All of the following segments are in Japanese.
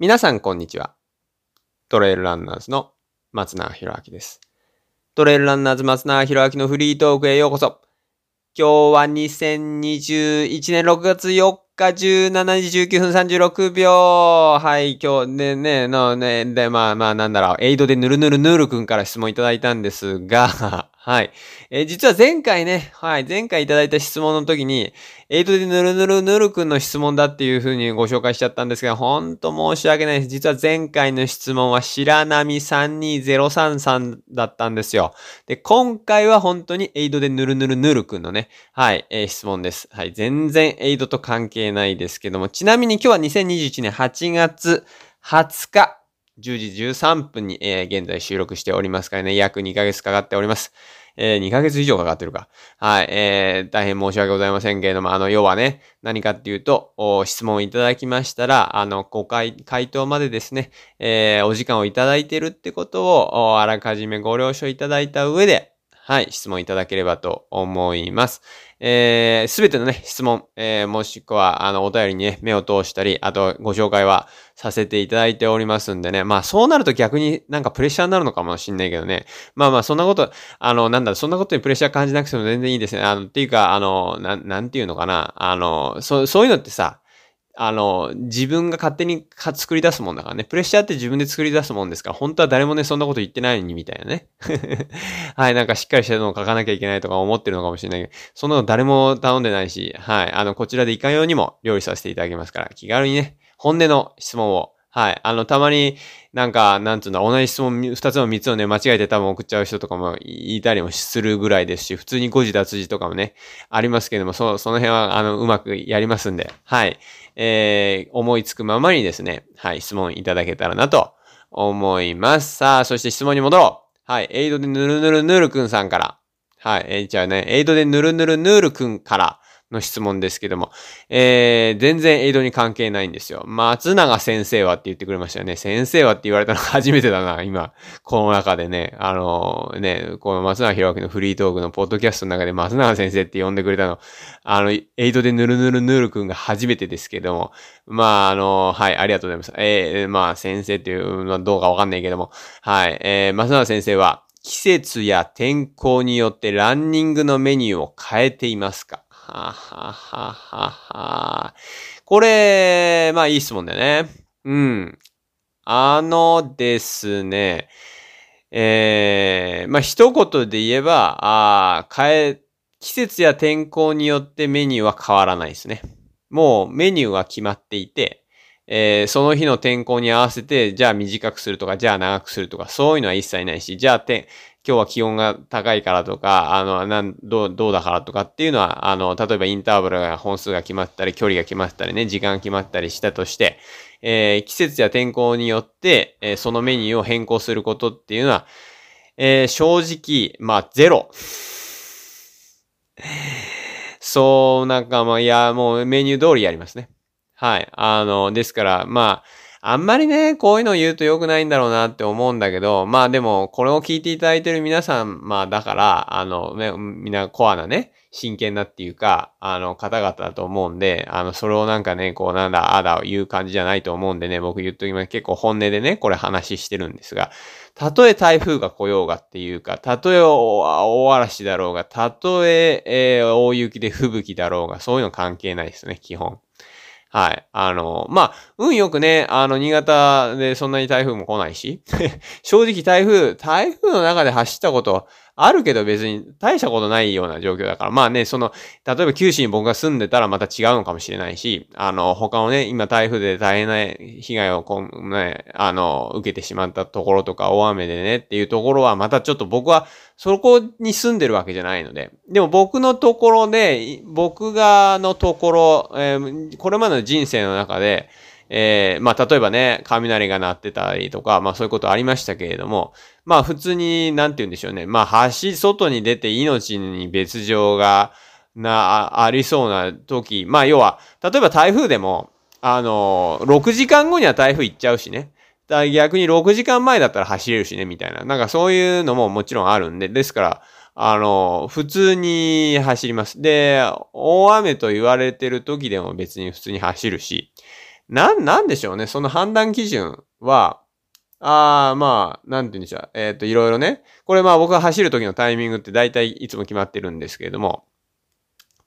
皆さんこんにちは。トレイルランナーズの松永博明です。トレイルランナーズ松永博明のフリートークへようこそ。今日は2021年6月4日17時19分36秒。はい、今日ね、ね、のね、で、まあまあなんだろう、エイドでぬるぬるぬるくんから質問いただいたんですが、はい。えー実は前回ね、はい、前回いただいた質問の時に、エイドでぬるぬるぬるくんの質問だっていう風にご紹介しちゃったんですが、ほんと申し訳ないです。実は前回の質問は白波32033だったんですよ。で、今回は本当にエイドでぬるぬるぬるくんのね、はい、えー質問です。はい、全然エイドと関係ないですけども、ちなみに今日は2021年8月20日、10時13分に、えー現在収録しておりますからね、約2ヶ月かかっております。えー2ヶ月以上かかってるか。はい、えー大変申し訳ございませんけれども、あの、要はね、何かっていうと、質問いただきましたら、あの、ご回、回答までですね、えーお時間をいただいてるってことを、あらかじめご了承いただいた上で、はい、質問いただければと思います。えすべてのね、質問、えーもしくは、あの、お便りにね、目を通したり、あと、ご紹介はさせていただいておりますんでね。まあ、そうなると逆になんかプレッシャーになるのかもしんないけどね。まあまあ、そんなこと、あの、なんだろ、そんなことにプレッシャー感じなくても全然いいですね。あの、っていうか、あの、なん、なんていうのかな。あの、そ、そういうのってさ、あの、自分が勝手に作り出すもんだからね。プレッシャーって自分で作り出すもんですから、本当は誰もね、そんなこと言ってないのに、みたいなね。はい、なんかしっかりしたのを書かなきゃいけないとか思ってるのかもしれないけど、そんなの誰も頼んでないし、はい、あの、こちらでいかようにも料理させていただきますから、気軽にね、本音の質問を、はい、あの、たまになんか、なんつうんだ、同じ質問二つも三つをね、間違えて多分送っちゃう人とかもいたりもするぐらいですし、普通に誤字脱字とかもね、ありますけども、そ、その辺は、あの、うまくやりますんで、はい。えー、思いつくままにですね、はい、質問いただけたらなと思います。さあ、そして質問に戻ろう。はい、エイドでぬるぬるぬるくんさんから。はい、えー、じゃあね、エイドでぬるぬるぬるくんからの質問ですけども、えー、全然エイドに関係ないんですよ。松永先生はって言ってくれましたよね。先生はって言われたの初めてだな、今。この中でね、あのね、この松永博明のフリートークのポッドキャストの中で松永先生って呼んでくれたの、あの、エイドでぬるぬるぬるくんが初めてですけども、まあ、あの、はい、ありがとうございます。えー、まあ、先生っていうのはどうかわかんないけども、はい、えー、松永先生は、季節や天候によってランニングのメニューを変えていますか？ははははは。これ、まあいい質問だよね。うん。あのですね、えー、まあ一言で言えば、あー変え、季節や天候によってメニューは変わらないですね。もうメニューは決まっていて、えーその日の天候に合わせて、じゃあ短くするとか、じゃあ長くするとか、そういうのは一切ないし、じゃあて、今日は気温が高いからとか、あの、なん、どう、どうだからとかっていうのは、あの、例えばインターバルが本数が決まったり、距離が決まったりね、時間が決まったりしたとして、えー季節や天候によって、えーそのメニューを変更することっていうのは、えー正直、まあ、ゼロ。そう、なんかまあ、いや、もうメニュー通りやりますね。はい。あの、ですから、まあ、あんまりね、こういうの言うと良くないんだろうなって思うんだけど、まあでも、これを聞いていただいてる皆さん、まあだから、あの、ね、みんなコアなね、真剣なっていうか、あの、方々だと思うんで、あの、それをなんかね、こう、なんだ、あだ言う感じじゃないと思うんでね、僕言っときます。結構本音でね、これ話してるんですが、たとえ台風が来ようがっていうか、たとえ大大嵐だろうが、たとええ大雪で吹雪だろうが、そういうの関係ないですね、基本。はい。あの、まあ、運よくね、あの、新潟でそんなに台風も来ないし、正直台風、台風の中で走ったことあるけど別に大したことないような状況だから、まあね、その、例えば九州に僕が住んでたらまた違うのかもしれないし、あの、他のね、今台風で大変な被害をこん、ね、あの、受けてしまったところとか大雨でねっていうところはまたちょっと僕はそこに住んでるわけじゃないので。でも僕のところで、僕がのところ、えーこれまでの人生の中で、えーまあ、例えばね、雷が鳴ってたりとか、まあそういうことありましたけれども、まあ普通に、なんて言うんでしょうね。まあ橋、外に出て命に別状が、な、ありそうな時、まあ要は、例えば台風でも、あの、6時間後には台風行っちゃうしね。だ逆に6時間前だったら走れるしね、みたいな。なんかそういうのももちろんあるんで、ですから、あの、普通に走ります。で、大雨と言われてる時でも別に普通に走るし、なん、なんでしょうね。その判断基準は、ああ、まあ、なんて言うんでしょう。えっ、ー、と、いろいろね。これまあ僕が走る時のタイミングって大体いつも決まってるんですけれども、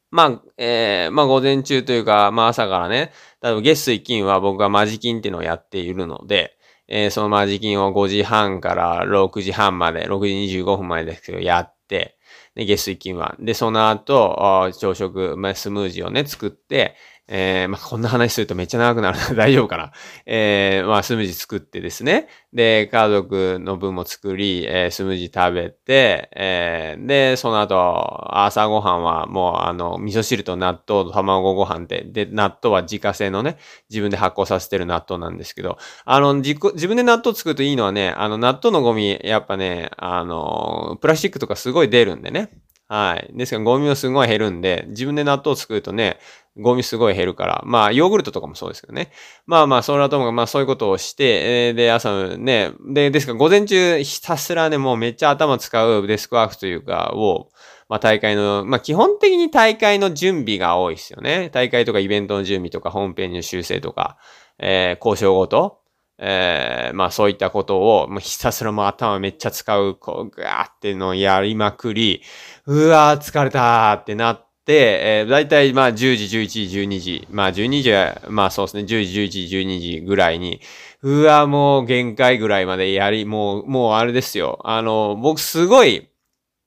まあ、えー、まあ午前中というか、まあ朝からね、例えば月水金は僕がマジ金っていうのをやっているので、えー、そのマジ金を5時半から6時半まで、6時25分までですけどやって、で、月水金は。で、その後、朝食、まあ、スムージーをね、作って、えー、まあ、こんな話するとめっちゃ長くなるな。大丈夫かな。えー、まあ、スムージー作ってですね。で、家族の分も作り、えー、スムージー食べて、えー、で、その後、朝ごはんはもう、あの、味噌汁と納豆と卵ご飯で、で、納豆は自家製のね、自分で発酵させてる納豆なんですけど、あの、自自分で納豆作るといいのはね、あの、納豆のゴミ、やっぱね、あの、プラスチックとかすごい出るんでね。はい。ですから、ゴミもすごい減るんで、自分で納豆を作るとね、ゴミすごい減るから。まあ、ヨーグルトとかもそうですけどね。まあまあ、それはともか、まあそういうことをして、えー、で、朝ね、で、ですから、午前中ひたすらね、もうめっちゃ頭使うデスクワークというか、を、まあ大会の、まあ基本的に大会の準備が多いですよね。大会とかイベントの準備とか、ホームページの修正とか、えー、交渉ごと、えー、まあそういったことを、もうひたすらもう頭めっちゃ使う、こう、ガーってのをやりまくり、うわー疲れたーってなって、でえー、だいたいまあ10時、11時、12時、まあ12時は、まあそうですね、10時、11時、12時ぐらいに、うわ、もう限界ぐらいまでやり、もう、もうあれですよ。あの、僕すごい、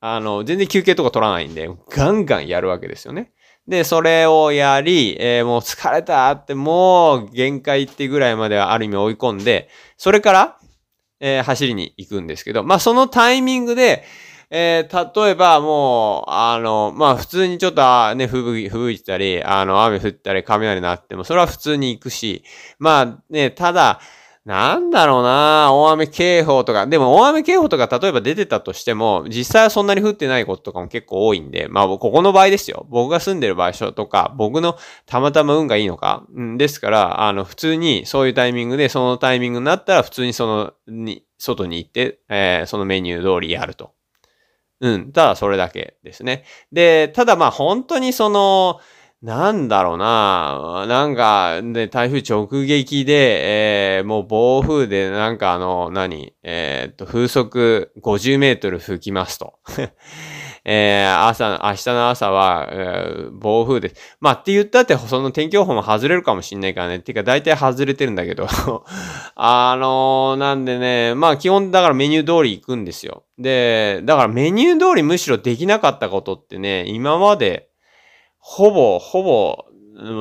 あの、全然休憩とか取らないんで、ガンガンやるわけですよね。で、それをやり、えー、もう疲れたって、もう限界ってぐらいまではある意味追い込んで、それから、えー、走りに行くんですけど、まあ、そのタイミングで、えー、例えばもう、あの、まあ、普通にちょっとね、吹雪、吹いたり、あの、雨降ったり、雷鳴っても、それは普通に行くし、まあね、ただ、なんだろうな大雨警報とか。でも大雨警報とか例えば出てたとしても、実際はそんなに降ってないこととかも結構多いんで、まあここの場合ですよ。僕が住んでる場所とか、僕のたまたま運がいいのか。うん、ですから、あの、普通にそういうタイミングで、そのタイミングになったら普通にその、に、外に行って、えー、そのメニュー通りやると。うん。ただそれだけですね。で、ただまあ本当にその、なんだろうななんか、で、台風直撃で、えー、もう暴風で、なんかあの、何？えー、っと、風速50メートル吹きますと。えー、朝、明日の朝は、えー、暴風です。まあ、って言ったって、その天気予報も外れるかもしんないからね。てか、大体外れてるんだけど あのー、なんでね、まあ、基本、だからメニュー通り行くんですよ。で、だからメニュー通りむしろできなかったことってね、今まで、ほぼ、ほぼ、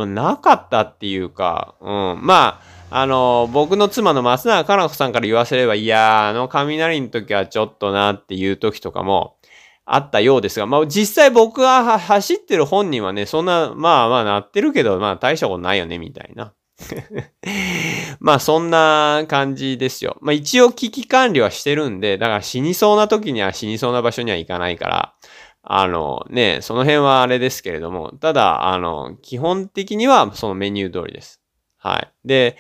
なかったっていうか、うん。まあ、あの、僕の妻の松永かな子さんから言わせれば、いやーあの雷の時はちょっとなっていう時とかもあったようですが、まあ実際僕が走ってる本人はね、そんな、まあまあなってるけど、まあ大したことないよね、みたいな。まあそんな感じですよ。まあ一応危機管理はしてるんで、だから死にそうな時には死にそうな場所には行かないから、あのね、その辺はあれですけれども、ただ、あの、基本的にはそのメニュー通りです。はい。で、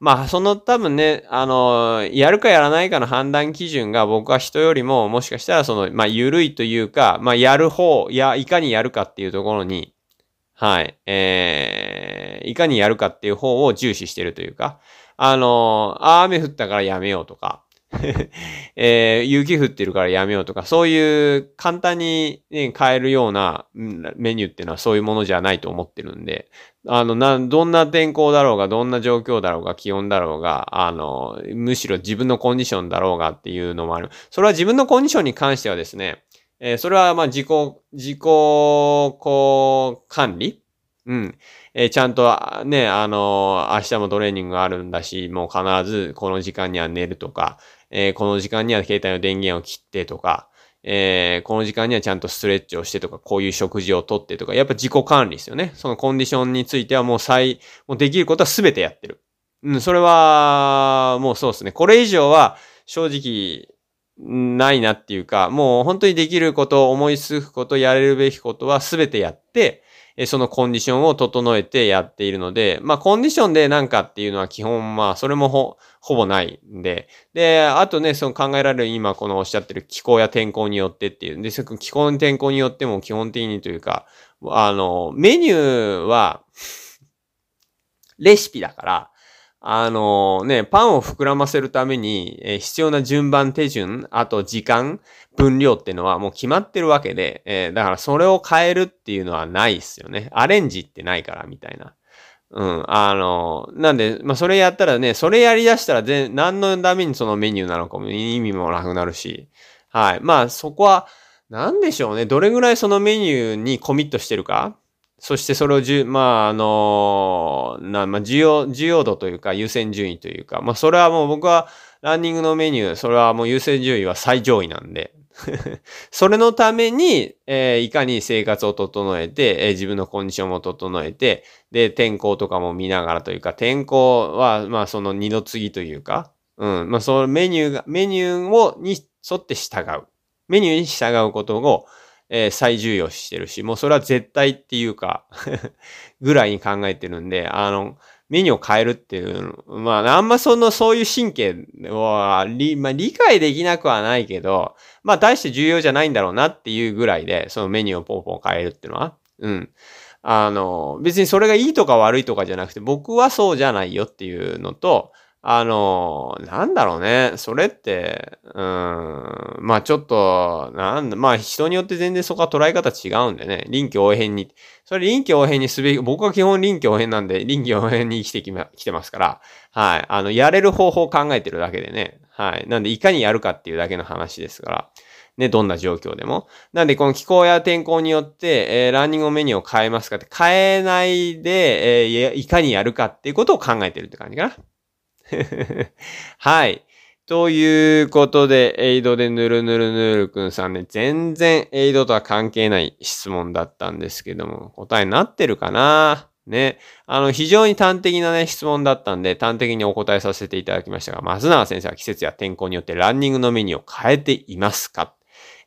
まあ、その多分ね、あの、やるかやらないかの判断基準が僕は人よりも、もしかしたらその、まあ、緩いというか、まあ、やる方、や、いかにやるかっていうところに、はい、えー、いかにやるかっていう方を重視してるというか、あの、あ、雨降ったからやめようとか、えー、雪降ってるからやめようとか、そういう簡単に、ね、変えるようなメニューっていうのはそういうものじゃないと思ってるんで、あの、な、どんな天候だろうが、どんな状況だろうが、気温だろうが、あの、むしろ自分のコンディションだろうがっていうのもある。それは自分のコンディションに関してはですね、えー、それはまあ自己、自己、こう、管理？うん。えー、ちゃんとね、あの明日もトレーニングがあるんだし、もう必ずこの時間には寝るとか、えー、この時間には携帯の電源を切ってとか、えー、この時間にはちゃんとストレッチをしてとか、こういう食事をとってとか、やっぱ自己管理ですよね。そのコンディションについてはもう最、もうできることは全てやってる。うん、それは、もうそうですね。これ以上は、正直、ないなっていうか、もう本当にできること、思いつくこと、やれるべきことは全てやって、そのコンディションを整えてやっているので、まあコンディションでなんかっていうのは基本まあそれもほ、ほぼないんで、で、あとね、その考えられる今このおっしゃってる気候や天候によってっていう、で、気候の天候によっても基本的にというか、あの、メニューは、レシピだから、あのね、パンを膨らませるために、えー、必要な順番手順、あと時間、分量っていうのはもう決まってるわけで、えー、だからそれを変えるっていうのはないっすよね。アレンジってないからみたいな。うん。あの、なんで、まあ、それやったらね、それやり出したら全、何のためにそのメニューなのかも意味もなくなるし。はい。まあ、そこは、なんでしょうね。どれぐらいそのメニューにコミットしてるか。そしてそれをじゅ、まあ、あのな、まあ、需要、需要度というか、優先順位というか、まあ、それはもう僕は、ランニングのメニュー、それはもう優先順位は最上位なんで、それのために、えー、いかに生活を整えて、えー、自分のコンディションも整えて、で、天候とかも見ながらというか、天候は、まあ、その二の次というか、うん、まあ、そのメニューが、メニューを、に沿って従う。メニューに従うことを、えー、最重要視してるし、もうそれは絶対っていうか ぐらいに考えてるんで、あの、メニューを変えるっていう、まあ、あんまその、そういう神経は、理、まあ、理解できなくはないけど、まあ、大して重要じゃないんだろうなっていうぐらいで、そのメニューをポンポン変えるっていうのは、うん。あの、別にそれがいいとか悪いとかじゃなくて、僕はそうじゃないよっていうのと、あの、なんだろうね。それって、うん、まあちょっと、なんだ、まあ人によって全然そこは捉え方違うんでね。臨機応変に。それ臨機応変にすべき、僕は基本臨機応変なんで、臨機応変に生きてきま、来てますから。はい。あの、やれる方法を考えてるだけでね。はい。なんで、いかにやるかっていうだけの話ですから。ね、どんな状況でも。なんで、この気候や天候によって、えー、ランニングメニューを変えますかって、変えないで、えー、いかにやるかっていうことを考えてるって感じかな。はい。ということで、エイドでぬるぬるぬるくんさんね、全然エイドとは関係ない質問だったんですけども、答えになってるかな？ね。あの、非常に端的なね、質問だったんで、端的にお答えさせていただきましたが、松永先生は季節や天候によってランニングのメニューを変えていますか？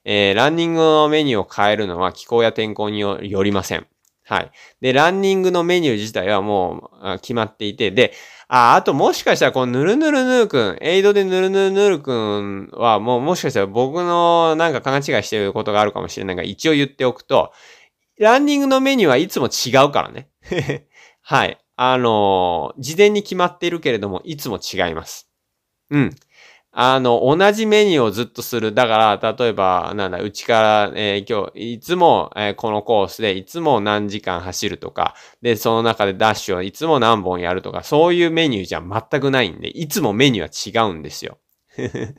えー、ランニングのメニューを変えるのは気候や天候によりません。はい。で、ランニングのメニュー自体はもう決まっていて、で、あ、あともしかしたらこのぬるぬるぬるくん、エイドでぬるぬるぬるくんはもうもしかしたら僕のなんか勘違いしてることがあるかもしれないが、一応言っておくと、ランニングのメニューはいつも違うからね。はい。あのー、事前に決まっているけれども、いつも違います。うん。あの、同じメニューをずっとする。だから、例えば、なんだ、うちから、えー、今日、いつも、えー、このコースで、いつも何時間走るとか、で、その中でダッシュをいつも何本やるとか、そういうメニューじゃ全くないんで、いつもメニューは違うんですよ。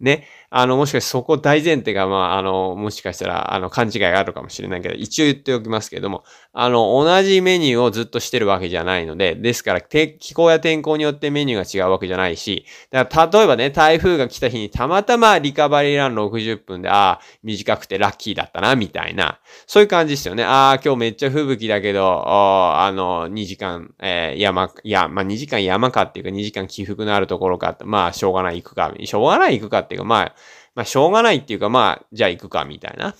ね。あの、もしかしてそこ大前提が、まあ、あの、もしかしたら、あの、勘違いがあるかもしれないけど、一応言っておきますけれども、あの、同じメニューをずっとしてるわけじゃないので、ですから、気候や天候によってメニューが違うわけじゃないし、だから例えばね、台風が来た日にたまたまリカバリーラン60分で、ああ、短くてラッキーだったな、みたいな、そういう感じですよね。ああ、今日めっちゃ吹雪だけど、あの、2時間、えー、山、いや、まあ、2時間山かっていうか、2時間起伏のあるところか、まあ、しょうがない行くか、しょうがない行くかっていうか、まあ、まあ、しょうがないっていうか、まあ、じゃあ行くか、みたいな。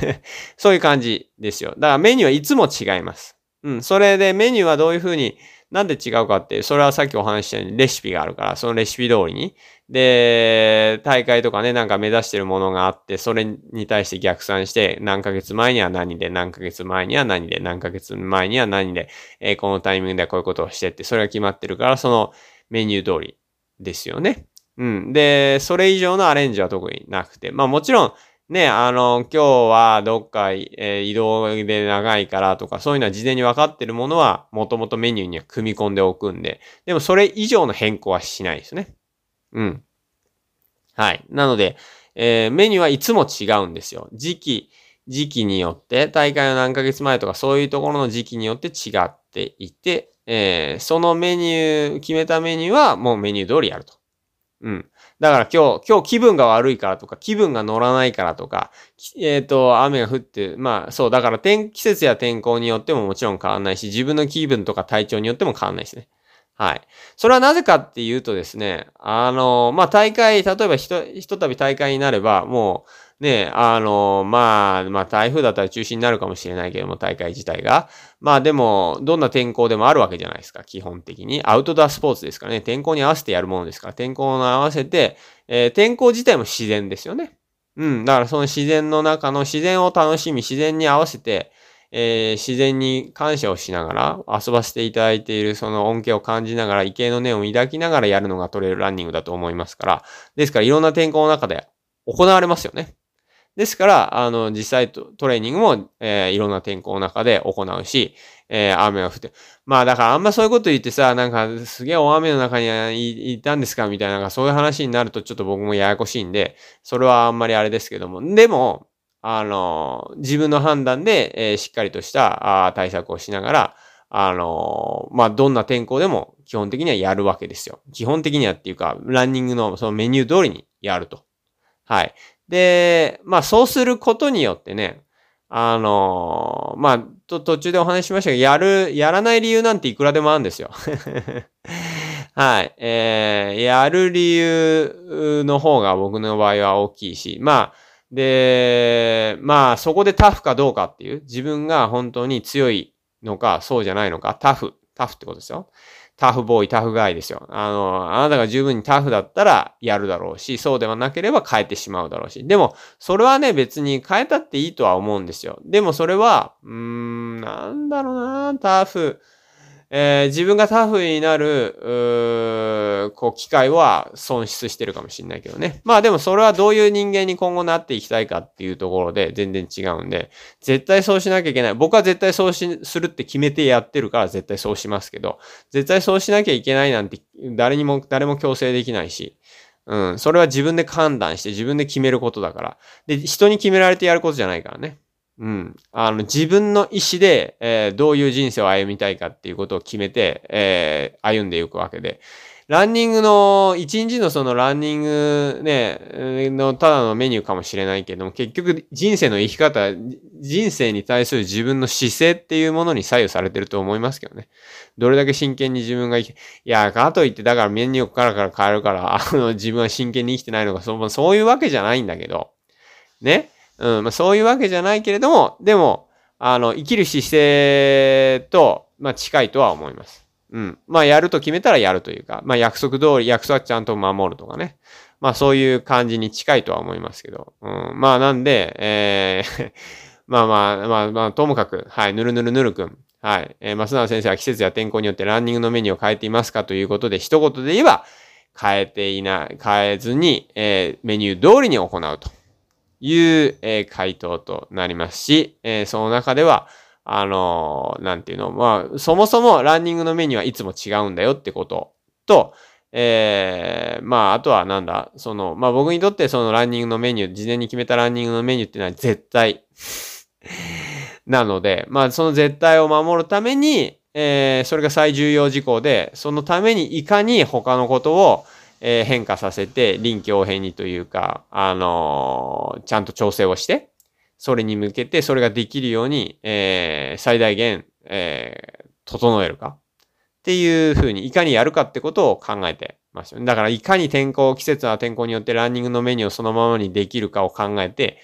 そういう感じですよ。だからメニューはいつも違います。うん。それでメニューはどういうふうに、なんで違うかっていう、それはさっきお話したようにレシピがあるから、そのレシピ通りに。で、大会とかね、なんか目指してるものがあって、それに対して逆算して、何ヶ月前には何で、何ヶ月前には何で、何ヶ月前には何で、えー、このタイミングでこういうことをしてって、それが決まってるから、そのメニュー通りですよね。うん。で、それ以上のアレンジは特になくて。まあもちろん、ね、あの、今日はどっか、えー、移動で長いからとか、そういうのは事前に分かってるものは、もともとメニューには組み込んでおくんで、でもそれ以上の変更はしないですね。うん。はい。なので、えー、メニューはいつも違うんですよ。時期、時期によって、大会の何ヶ月前とかそういうところの時期によって違っていて、えー、そのメニュー、決めたメニューはもうメニュー通りやると。うん。だから今日、今日気分が悪いからとか、気分が乗らないからとか、えっ、ー、と、雨が降って、まあそう、だから天、季節や天候によってももちろん変わんないし、自分の気分とか体調によっても変わんないですね。はい。それはなぜかっていうとですね、あの、まあ大会、例えばひと、ひとたび大会になれば、もう、ね、あの、まあ、まあ台風だったら中止になるかもしれないけども、大会自体が。まあでも、どんな天候でもあるわけじゃないですか、基本的に。アウトドアスポーツですからね、天候に合わせてやるものですから、天候に合わせて、えー、天候自体も自然ですよね。うん、だからその自然の中の自然を楽しみ、自然に合わせて、えー、自然に感謝をしながら、遊ばせていただいているその恩恵を感じながら、畏敬の念を抱きながらやるのがトレイルランニングだと思いますから、ですからいろんな天候の中で行われますよね。ですから、あの、実際トレーニングも、えー、いろんな天候の中で行うし、えー、雨が降って。まあだからあんまそういうこと言ってさ、なんかすげえ大雨の中にいたんですかみたいな、なそういう話になるとちょっと僕もややこしいんで、それはあんまりあれですけども。でも、あの、自分の判断で、えー、しっかりとしたあ対策をしながら、あの、まあ、どんな天候でも基本的にはやるわけですよ。基本的にはっていうか、ランニングのそのメニュー通りにやると。はい。で、まあ、そうすることによってね、あのまあ、と、途中でお話ししましたが、やる、やらない理由なんていくらでもあるんですよ。はい。えー、やる理由の方が僕の場合は大きいし、まあ、で、まあ、そこでタフかどうかっていう、自分が本当に強いのか、そうじゃないのか、タフ、タフってことですよ。タフボーイ、タフガイですよ。あの、あなたが十分にタフだったらやるだろうし、そうではなければ変えてしまうだろうし。でも、それはね、別に変えたっていいとは思うんですよ。でもそれは、うーん、なんだろうな、タフ。えー、自分がタフになる、うこう、機会は損失してるかもしれないけどね。まあでもそれはどういう人間に今後なっていきたいかっていうところで全然違うんで、絶対そうしなきゃいけない。僕は絶対そうし、するって決めてやってるから絶対そうしますけど、絶対そうしなきゃいけないなんて誰にも、誰も強制できないし、うん、それは自分で判断して自分で決めることだから。で、人に決められてやることじゃないからね。うん。あの、自分の意思で、えー、どういう人生を歩みたいかっていうことを決めて、えー、歩んでいくわけで。ランニングの、一日のそのランニングね、のただのメニューかもしれないけども、結局人生の生き方、人生に対する自分の姿勢っていうものに左右されてると思いますけどね。どれだけ真剣に自分が生き、いや、かといってだからメニューからから変えるから、あの、自分は真剣に生きてないのか、そそういうわけじゃないんだけど、ね。うん、まあ、そういうわけじゃないけれども、でも、あの、生きる姿勢と、まあ、近いとは思います。うん。まあ、やると決めたらやるというか、まあ、約束通り、約束はちゃんと守るとかね。まあ、そういう感じに近いとは思いますけど。うん。まあ、なんで、えーまあ まあ、まあまあ、ともかく、はい、ぬるぬるぬるくん。はい。えー、増永先生は季節や天候によってランニングのメニューを変えていますかということで、一言で言えば、変えていない、変えずに、えー、メニュー通りに行うと。いう、え、回答となりますし、え、その中では、あのー、なんていうの、まあ、そもそもランニングのメニューはいつも違うんだよってことと、えー、まあ、あとはなんだ、その、まあ僕にとってそのランニングのメニュー、事前に決めたランニングのメニューっていうのは絶対 なので、まあその絶対を守るために、えー、それが最重要事項で、そのためにいかに他のことを、えー、変化させて、臨機応変にというか、あのー、ちゃんと調整をして、それに向けてそれができるように、えー、最大限、えー、整えるか。っていうふうに、いかにやるかってことを考えてますよね。だから、いかに天候、季節は天候によってランニングのメニューをそのままにできるかを考えて、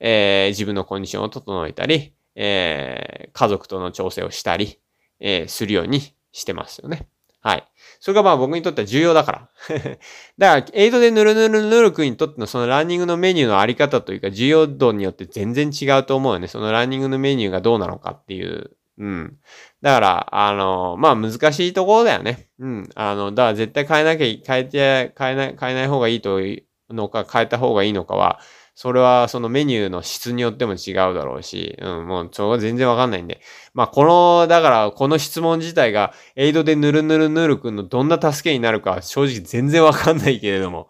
え、自分のコンディションを整えたり、え、家族との調整をしたり、え、するようにしてますよね。はい。それがまあ僕にとっては重要だから。だから、エイドでヌルヌルヌルクにとってのそのランニングのメニューのあり方というか重要度によって全然違うと思うよね。そのランニングのメニューがどうなのかっていう。うん。だから、あの、まあ難しいところだよね。うん。あの、だから絶対変えなきゃ、変えて、変えない、変えない方がいいというのか、変えた方がいいのかは、それはそのメニューの質によっても違うだろうし、うん、もうそれは全然わかんないんで。まあこの、だからこの質問自体がエイドでぬるぬるぬるくんのどんな助けになるか正直全然わかんないけれども。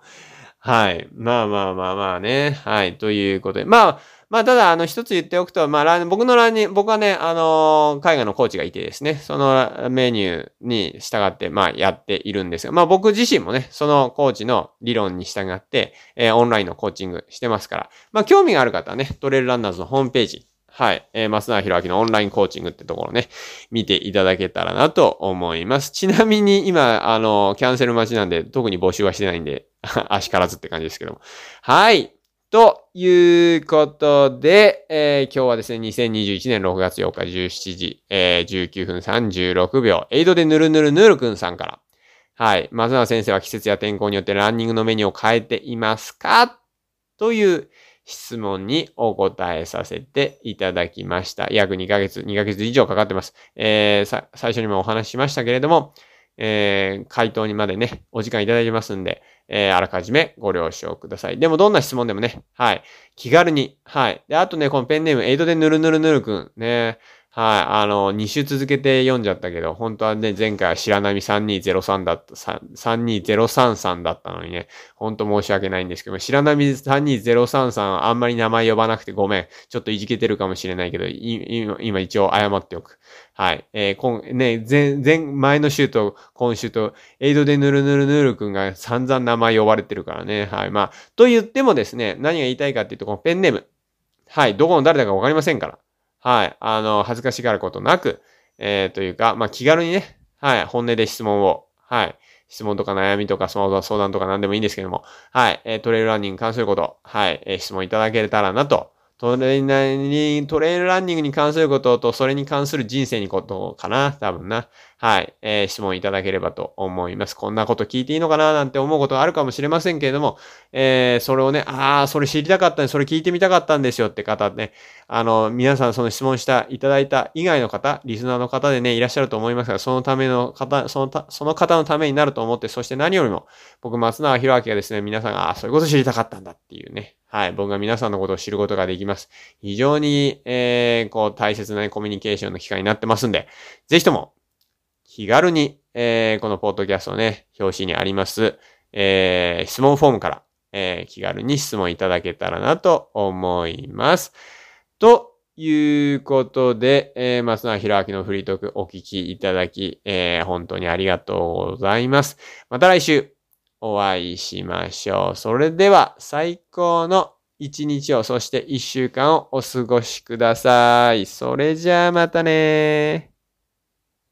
はい。まあまあまあまあね。はい。ということで。まあ、まあ、ただ、あの、一つ言っておくと、まあ、僕のランニング、僕はね、あのー、海外のコーチがいてですね、そのメニューに従って、まあ、やっているんですが、まあ、僕自身もね、そのコーチの理論に従って、えー、オンラインのコーチングしてますから、まあ、興味がある方はね、トレイルランナーズのホームページ、はい。えー、増永弘明のオンラインコーチングってところね、見ていただけたらなと思います。ちなみに今、あの、キャンセル待ちなんで、特に募集はしてないんで、足からずって感じですけども。はい。ということで、えー、今日はですね、2021年6月8日17時、えー、19分36秒、エイドでぬるぬるぬるくんさんから、はい、松永先生は季節や天候によってランニングのメニューを変えていますか？という質問にお答えさせていただきました。約2ヶ月、2ヶ月以上かかってます。えー、最初にもお話ししましたけれども、えー、回答にまでね、お時間いただいてますんで、えー、あらかじめご了承ください。でもどんな質問でもね、はい、気軽に、はい。で、あとね、このペンネーム、エイドでぬるぬるぬるくん、ね、はい。あの、2週続けて読んじゃったけど、本当はね、前回は白波3203だった、32033だったのにね、本当申し訳ないんですけど、白波32033あんまり名前呼ばなくてごめん。ちょっといじけてるかもしれないけど、今一応謝っておく。はい。えー、今、ね、前、前、前の週と今週と、エイドでぬるぬるぬるくんが散々名前呼ばれてるからね。はい。まあ、と言ってもですね、何が言いたいかっていうと、このペンネーム。はい。どこの誰だかわかりませんから。はい。あの、恥ずかしがることなく、えー、というか、まあ、気軽にね、はい。本音で質問を、はい。質問とか悩みとか相談とか何でもいいんですけども、はい。えー、トレイルランニングに関すること、はい。えー、質問いただけたらなとトレイルランニングに関することと、それに関する人生にことかな多分な。はい。えー、質問いただければと思います。こんなこと聞いていいのかななんて思うことがあるかもしれませんけれども、えー、それをね、ああ、それ知りたかったんで、それ聞いてみたかったんですよって方ね、あの、皆さんその質問した、いただいた以外の方、リスナーの方でね、いらっしゃると思いますが、そのための方、そのた、その方のためになると思って、そして何よりも、僕、松永博明がですね、皆さんが、ああ、そういうこと知りたかったんだっていうね、はい。僕が皆さんのことを知ることができます。非常に、えー、こう、大切な、ね、コミュニケーションの機会になってますんで、ぜひとも、気軽に、えー、このポッドキャストね、表紙にあります、えー、質問フォームから、えー、気軽に質問いただけたらなと思います。ということで、えー、松永博明のフリートークお聞きいただき、えー、本当にありがとうございます。また来週お会いしましょう。それでは最高の一日を、そして一週間をお過ごしください。それじゃあまたね